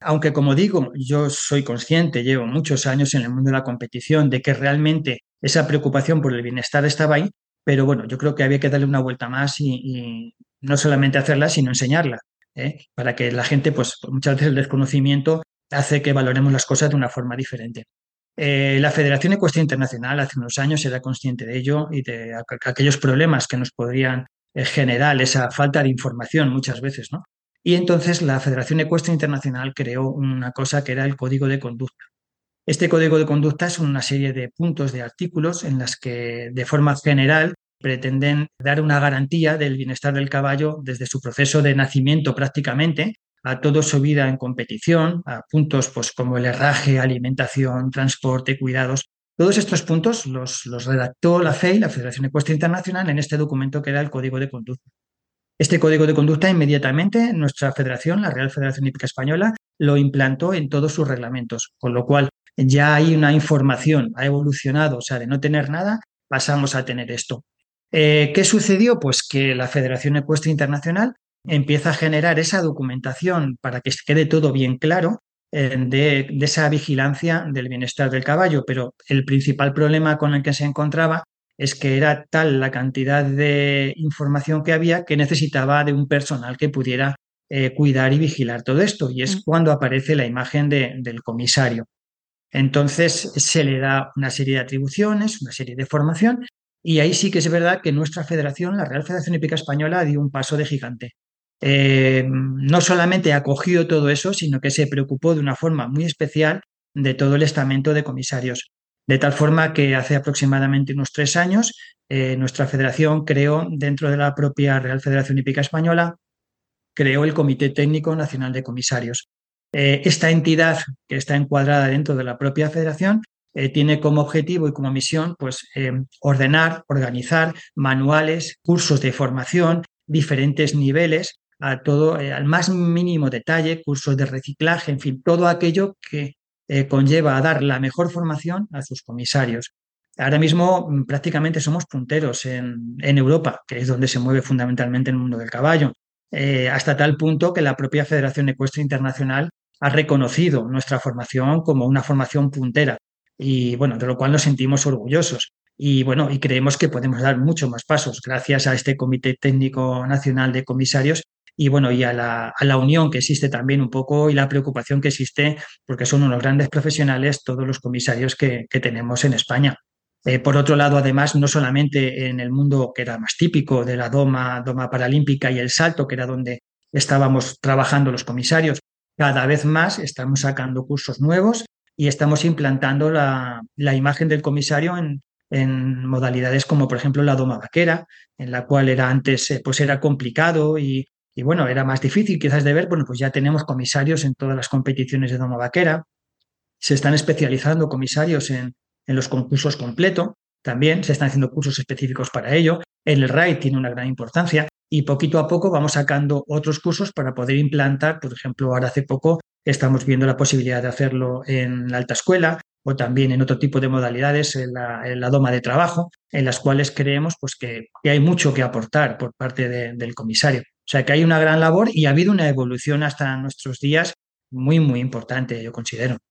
Aunque, como digo, yo soy consciente, llevo muchos años en el mundo de la competición, de que realmente esa preocupación por el bienestar estaba ahí, pero bueno, yo creo que había que darle una vuelta más y, no solamente hacerla, sino enseñarla, ¿eh? para que la gente, pues muchas veces el desconocimiento hace que valoremos las cosas de una forma diferente. Eh, la Federación Ecuestre Internacional hace unos años era consciente de ello y de aquellos problemas que nos podrían eh, generar esa falta de información muchas veces, ¿no? Y entonces la Federación Ecuestre Internacional creó una cosa que era el Código de Conducta. Este Código de Conducta es una serie de puntos, de artículos en las que de forma general pretenden dar una garantía del bienestar del caballo desde su proceso de nacimiento prácticamente a toda su vida en competición, a puntos pues, como el herraje, alimentación, transporte, cuidados. Todos estos puntos los, los redactó la FEI, la Federación Ecuestre Internacional, en este documento que era el Código de Conducta. Este código de conducta inmediatamente nuestra federación, la Real Federación Hípica Española, lo implantó en todos sus reglamentos, con lo cual ya hay una información, ha evolucionado, o sea, de no tener nada, pasamos a tener esto. Eh, ¿Qué sucedió? Pues que la Federación Ecuestre Internacional empieza a generar esa documentación para que quede todo bien claro eh, de, esa vigilancia del bienestar del caballo, pero el principal problema con el que se encontraba es que era tal la cantidad de información que había que necesitaba de un personal que pudiera eh, cuidar y vigilar todo esto. Y es mm. cuando aparece la imagen del comisario. Entonces se le da una serie de atribuciones, una serie de formación, y ahí sí que es verdad que nuestra federación, la Real Federación Hípica Española, dio un paso de gigante. Eh, no solamente acogió todo eso, sino que se preocupó de una forma muy especial de todo el estamento de comisarios. De tal forma que hace aproximadamente unos tres años eh, nuestra federación creó, dentro de la propia Real Federación Hípica Española, creó el Comité Técnico Nacional de Comisarios. Eh, esta entidad que está encuadrada dentro de la propia federación tiene como objetivo y como misión pues, ordenar, organizar manuales, cursos de formación, diferentes niveles a todo, eh, al más mínimo detalle, cursos de reciclaje, en fin, todo aquello que eh, conlleva a dar la mejor formación a sus comisarios. Ahora mismo mm, prácticamente somos punteros en, Europa, que es donde se mueve fundamentalmente el mundo del caballo, eh, hasta tal punto que la propia Federación Ecuestre Internacional ha reconocido nuestra formación como una formación puntera y bueno, de lo cual nos sentimos orgullosos. Y bueno, y creemos que podemos dar mucho más pasos gracias a este Comité Técnico Nacional de Comisarios y bueno, y a la, a la, unión que existe también un poco y la preocupación que existe, porque son unos grandes profesionales todos los comisarios que, que tenemos en España. Eh, por otro lado, además, no solamente en el mundo que era más típico de la doma, doma paralímpica y el salto, que era donde estábamos trabajando los comisarios, cada vez más estamos sacando cursos nuevos y estamos implantando la, la imagen del comisario en, en modalidades como, por ejemplo, la doma vaquera, en la cual era antes, eh, pues era complicado y y bueno, era más difícil quizás de ver, bueno, pues ya tenemos comisarios en todas las competiciones de doma vaquera, se están especializando comisarios en, los concursos completo, también se están haciendo cursos específicos para ello, el RAI tiene una gran importancia y poquito a poco vamos sacando otros cursos para poder implantar, por ejemplo, ahora hace poco estamos viendo la posibilidad de hacerlo en la alta escuela o también en otro tipo de modalidades, en la, doma de trabajo, en las cuales creemos pues, que, hay mucho que aportar por parte del comisario. O sea que hay una gran labor y ha habido una evolución hasta nuestros días muy, muy importante, yo considero.